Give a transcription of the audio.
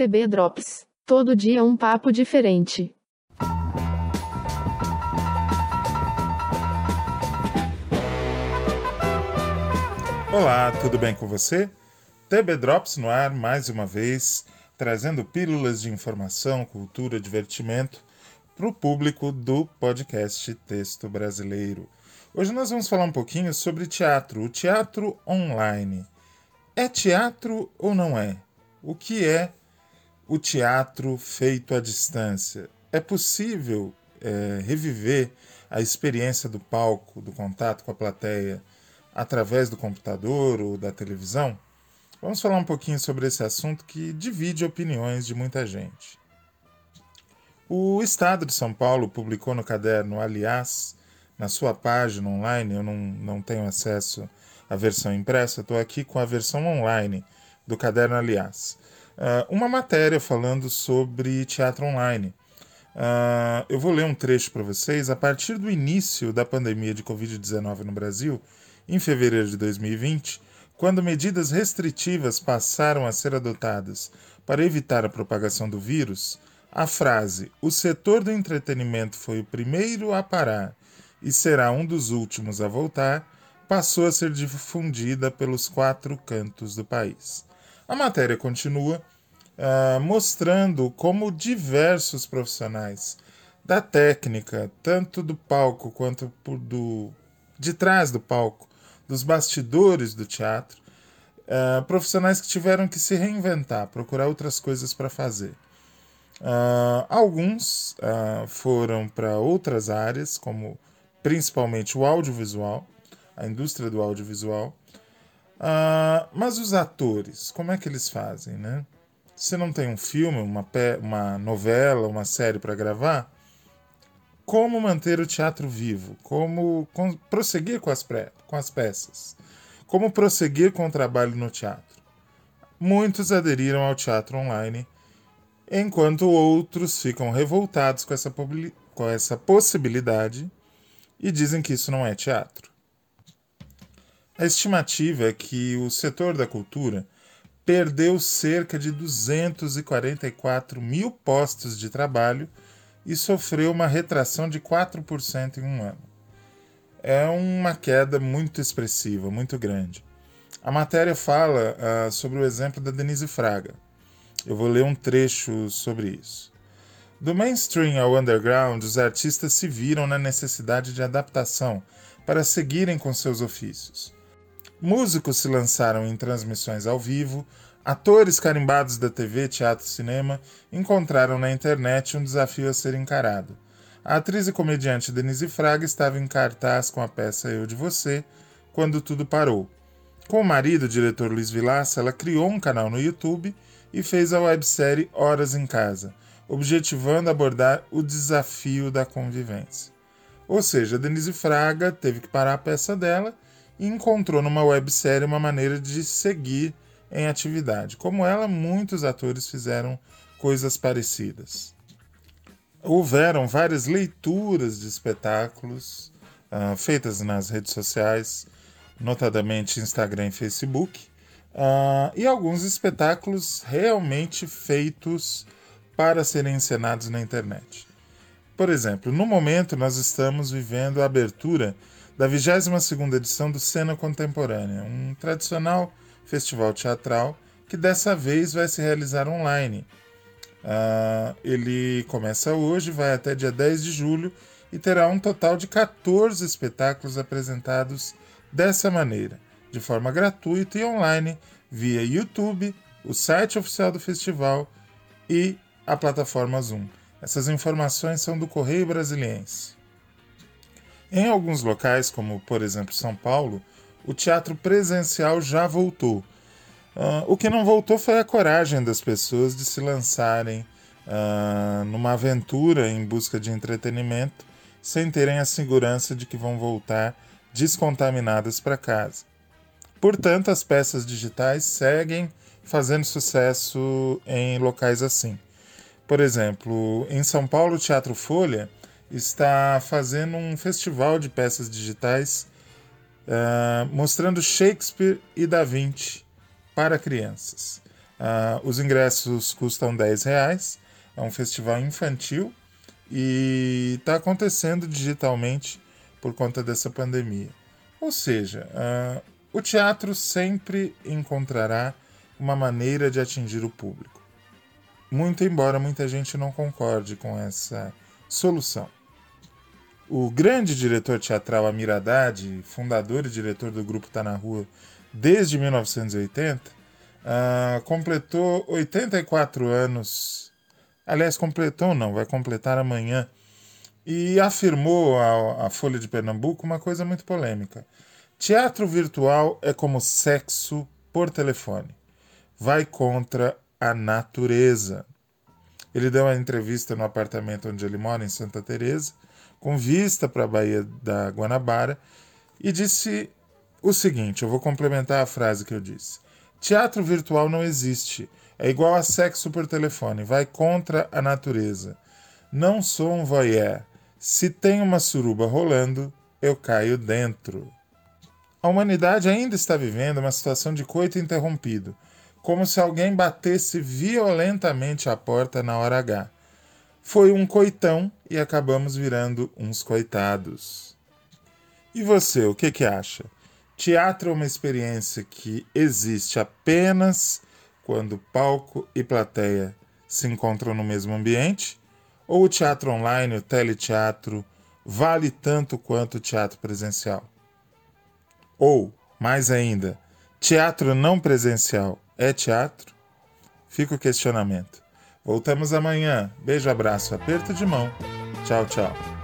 TB Drops. Todo dia um papo diferente. Olá, tudo bem com você? TB Drops no ar mais uma vez, trazendo pílulas de informação, cultura, divertimento para o público do podcast Texto Brasileiro. Hoje nós vamos falar um pouquinho sobre teatro, o teatro online. É teatro ou não é? O que é o teatro feito à distância? É possível é, reviver a experiência do palco, do contato com a plateia, através do computador ou da televisão? Vamos falar um pouquinho sobre esse assunto que divide opiniões de muita gente. O Estado de São Paulo publicou no caderno Aliás na sua página online, eu não, não tenho acesso à versão impressa, estou aqui com a versão online do caderno, aliás. Uh, uma matéria falando sobre teatro online. Uh, eu vou ler um trecho para vocês. A partir do início da pandemia de Covid-19 no Brasil, em fevereiro de 2020, quando medidas restritivas passaram a ser adotadas para evitar a propagação do vírus, a frase o setor do entretenimento foi o primeiro a parar e será um dos últimos a voltar, passou a ser difundida pelos quatro cantos do país. A matéria continua uh, mostrando como diversos profissionais da técnica, tanto do palco quanto do, de trás do palco, dos bastidores do teatro, uh, profissionais que tiveram que se reinventar, procurar outras coisas para fazer. Uh, alguns foram para outras áreas, como principalmente o audiovisual, a indústria do audiovisual. Uh, mas os atores, como é que eles fazem, né? Se não tem um filme, uma, uma novela, uma série para gravar, como manter o teatro vivo? Como com, prosseguir com as, com as peças? Como prosseguir com o trabalho no teatro? Muitos aderiram ao teatro online, enquanto outros ficam revoltados com essa, com essa possibilidade e dizem que isso não é teatro. A estimativa é que o setor da cultura perdeu cerca de 244 mil postos de trabalho e sofreu uma retração de 4% em um ano. É uma queda muito expressiva, muito grande. A matéria fala uh, sobre o exemplo da Denise Fraga. Eu vou ler um trecho sobre isso. Do mainstream ao underground, os artistas se viram na necessidade de adaptação para seguirem com seus ofícios. Músicos se lançaram em transmissões ao vivo, atores carimbados da TV, teatro e cinema encontraram na internet um desafio a ser encarado. A atriz e comediante Denise Fraga estava em cartaz com a peça Eu de Você quando tudo parou. Com o marido, o diretor Luiz Vilaça, ela criou um canal no YouTube e fez a websérie Horas em Casa objetivando abordar o desafio da convivência. Ou seja, Denise Fraga teve que parar a peça dela encontrou numa websérie uma maneira de seguir em atividade. Como ela, muitos atores fizeram coisas parecidas. Houveram várias leituras de espetáculos uh, feitas nas redes sociais, notadamente Instagram e Facebook, uh, e alguns espetáculos realmente feitos para serem encenados na internet. Por exemplo, no momento nós estamos vivendo a abertura da 22ª edição do Cena Contemporânea, um tradicional festival teatral que dessa vez vai se realizar online. Uh, ele começa hoje, vai até dia 10 de julho e terá um total de 14 espetáculos apresentados dessa maneira, de forma gratuita e online, via YouTube, o site oficial do festival e a plataforma Zoom. Essas informações são do Correio Brasiliense. Em alguns locais, como por exemplo São Paulo, o teatro presencial já voltou. Uh, o que não voltou foi a coragem das pessoas de se lançarem uh, numa aventura em busca de entretenimento sem terem a segurança de que vão voltar descontaminadas para casa. Portanto, as peças digitais seguem fazendo sucesso em locais assim. Por exemplo, em São Paulo, o Teatro Folha está fazendo um festival de peças digitais uh, mostrando Shakespeare e Da Vinci para crianças. Uh, os ingressos custam 10 reais, é um festival infantil e está acontecendo digitalmente por conta dessa pandemia. Ou seja, uh, o teatro sempre encontrará uma maneira de atingir o público. Muito embora muita gente não concorde com essa solução. O grande diretor teatral Amir Haddad, fundador e diretor do grupo Tá na Rua desde 1980, uh, completou 84 anos. Aliás, completou não, vai completar amanhã. E afirmou à Folha de Pernambuco uma coisa muito polêmica. Teatro virtual é como sexo por telefone. Vai contra a natureza. Ele deu uma entrevista no apartamento onde ele mora, em Santa Teresa, com vista para a Baía da Guanabara, e disse o seguinte: eu vou complementar a frase que eu disse. Teatro virtual não existe. É igual a sexo por telefone, vai contra a natureza. Não sou um voyeur. Se tem uma suruba rolando, eu caio dentro. A humanidade ainda está vivendo uma situação de coito interrompido, como se alguém batesse violentamente a porta na hora H. Foi um coitão e acabamos virando uns coitados. E você, o que, que acha? Teatro é uma experiência que existe apenas quando palco e plateia se encontram no mesmo ambiente? Ou o teatro online, o teleteatro, vale tanto quanto o teatro presencial? Ou, mais ainda, teatro não presencial é teatro? Fica o questionamento. Voltamos amanhã. Beijo, abraço, aperto de mão. Tchau, tchau.